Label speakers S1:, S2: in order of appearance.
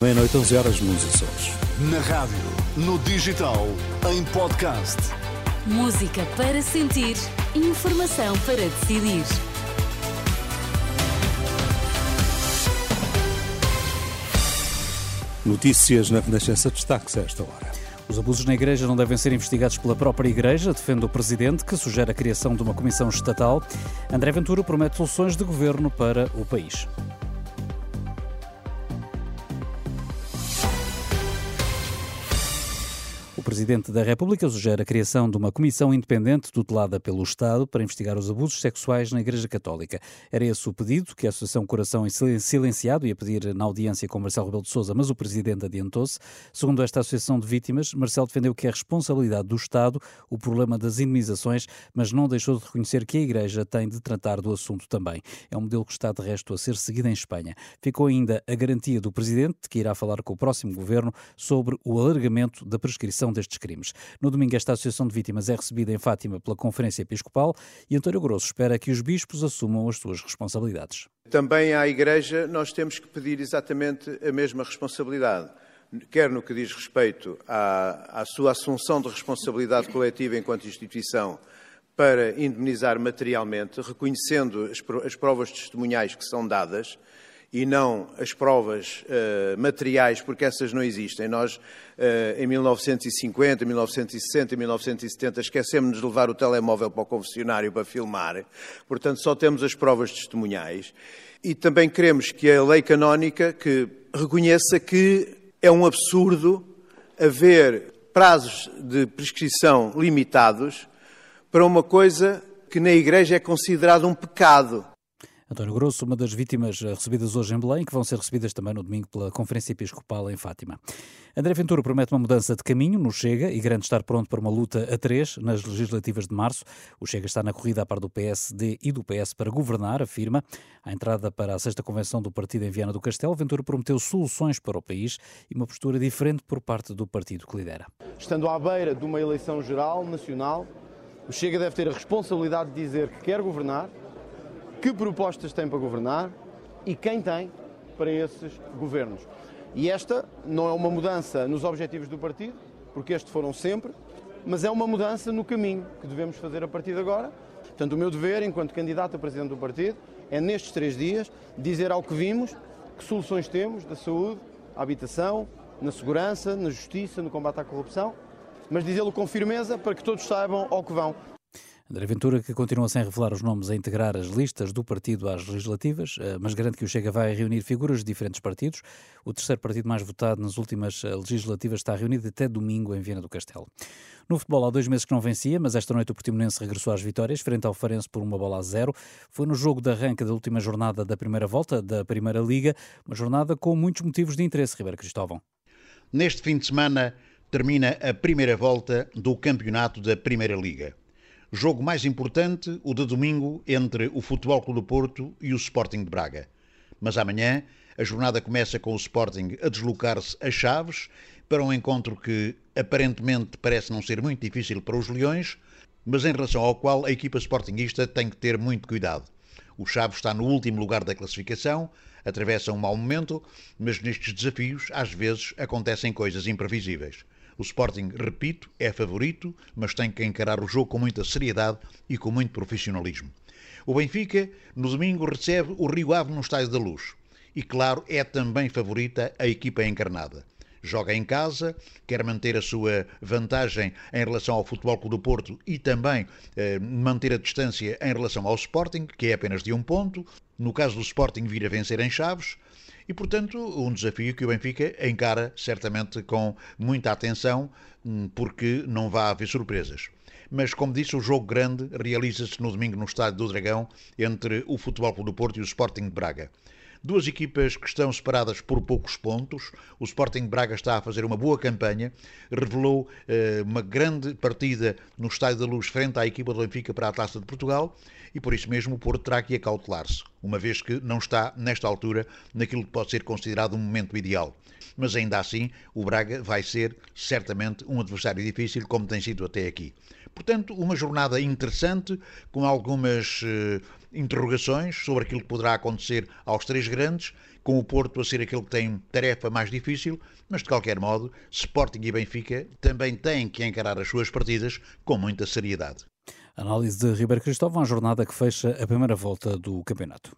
S1: Meia-noite, 11 horas Açores.
S2: Na rádio, no digital, em podcast.
S3: Música para sentir, informação para decidir.
S1: Notícias na Renascença destaques a esta hora.
S4: Os abusos na Igreja não devem ser investigados pela própria Igreja, defende o Presidente, que sugere a criação de uma comissão estatal. André Ventura promete soluções de governo para o país. Presidente da República sugere a criação de uma comissão independente tutelada pelo Estado para investigar os abusos sexuais na Igreja Católica. Era esse o pedido que a Associação Coração Silenciado ia pedir na audiência com Marcelo Rebelo de Sousa, mas o Presidente adiantou-se. Segundo esta Associação de Vítimas, Marcelo defendeu que é responsabilidade do Estado o problema das indemnizações, mas não deixou de reconhecer que a Igreja tem de tratar do assunto também. É um modelo que está de resto a ser seguido em Espanha. Ficou ainda a garantia do Presidente que irá falar com o próximo Governo sobre o alargamento da prescrição destes crimes. No domingo, esta Associação de Vítimas é recebida em Fátima pela Conferência Episcopal e António Grosso espera que os bispos assumam as suas responsabilidades.
S5: Também à Igreja nós temos que pedir exatamente a mesma responsabilidade quer no que diz respeito à, à, sua assunção de responsabilidade coletiva enquanto instituição para indemnizar materialmente, reconhecendo as, as provas testemunhais que são dadas, e não as provas uh, materiais, porque essas não existem. Nós, uh, em 1950, 1960, 1970, esquecemos de levar o telemóvel para o confessionário para filmar, portanto, só temos as provas testemunhais. E também queremos que a lei canónica que reconheça que é um absurdo haver prazos de prescrição limitados para uma coisa que na Igreja é considerado um pecado.
S4: António Grosso, uma das vítimas recebidas hoje em Belém, que vão ser recebidas também no domingo pela Conferência Episcopal em Fátima. André Ventura promete uma mudança de caminho no Chega e garante estar pronto para uma luta a três nas legislativas de março. O Chega está na corrida a par do PSD e do PS para governar, afirma. À entrada para a sexta convenção do partido em Viana do Castelo, Ventura prometeu soluções para o país e uma postura diferente por parte do partido que lidera.
S6: Estando à beira de uma eleição geral, nacional, o Chega deve ter a responsabilidade de dizer que quer governar, que propostas tem para governar e quem tem para esses governos. E esta não é uma mudança nos objetivos do partido, porque estes foram sempre, mas é uma mudança no caminho que devemos fazer a partir de agora. Portanto, o meu dever, enquanto candidato a presidente do partido, é nestes três dias dizer ao que vimos que soluções temos da saúde, à habitação, na segurança, na justiça, no combate à corrupção, mas dizê-lo com firmeza para que todos saibam ao que vão.
S4: André Ventura, que continua sem revelar os nomes a integrar as listas do partido às legislativas, eh, mas garante que o Chega vai reunir figuras de diferentes partidos. O terceiro partido mais votado nas últimas eh, legislativas está reunido até domingo em Viena do Castelo. No futebol, há dois meses que não vencia, mas esta noite o Portimonense regressou às vitórias, frente ao Farense por uma bola a zero. Foi no jogo de arranque da última jornada da primeira volta da Primeira Liga, uma jornada com muitos motivos de interesse, Ribeiro Cristóvão.
S7: Neste fim de semana termina a primeira volta do campeonato da Primeira Liga. Jogo mais importante, o de domingo, entre o Futebol Clube do Porto e o Sporting de Braga. Mas amanhã a jornada começa com o Sporting a deslocar-se a Chaves para um encontro que aparentemente parece não ser muito difícil para os Leões, mas em relação ao qual a equipa sportinguista tem que ter muito cuidado. O Chaves está no último lugar da classificação, atravessa um mau momento, mas nestes desafios às vezes acontecem coisas imprevisíveis. O Sporting, repito, é favorito, mas tem que encarar o jogo com muita seriedade e com muito profissionalismo. O Benfica, no domingo, recebe o Rio Ave no Estádio da Luz. E, claro, é também favorita a equipa encarnada. Joga em casa, quer manter a sua vantagem em relação ao Futebol Clube do Porto e também eh, manter a distância em relação ao Sporting, que é apenas de um ponto. No caso do Sporting, vir a vencer em Chaves, e, portanto, um desafio que o Benfica encara certamente com muita atenção, hum, porque não vai haver surpresas. Mas, como disse, o jogo grande realiza-se no domingo no Estádio do Dragão entre o Futebol Clube do Porto e o Sporting de Braga. Duas equipas que estão separadas por poucos pontos. O Sporting Braga está a fazer uma boa campanha, revelou eh, uma grande partida no Estádio da Luz frente à equipa do Benfica para a Taça de Portugal e por isso mesmo o Porto terá que acautelar-se, uma vez que não está, nesta altura, naquilo que pode ser considerado um momento ideal. Mas ainda assim, o Braga vai ser certamente um adversário difícil, como tem sido até aqui. Portanto, uma jornada interessante, com algumas uh, interrogações sobre aquilo que poderá acontecer aos três grandes, com o Porto a ser aquele que tem tarefa mais difícil, mas de qualquer modo, Sporting e Benfica também têm que encarar as suas partidas com muita seriedade.
S4: Análise de Ribeiro Cristóvão, a jornada que fecha a primeira volta do campeonato.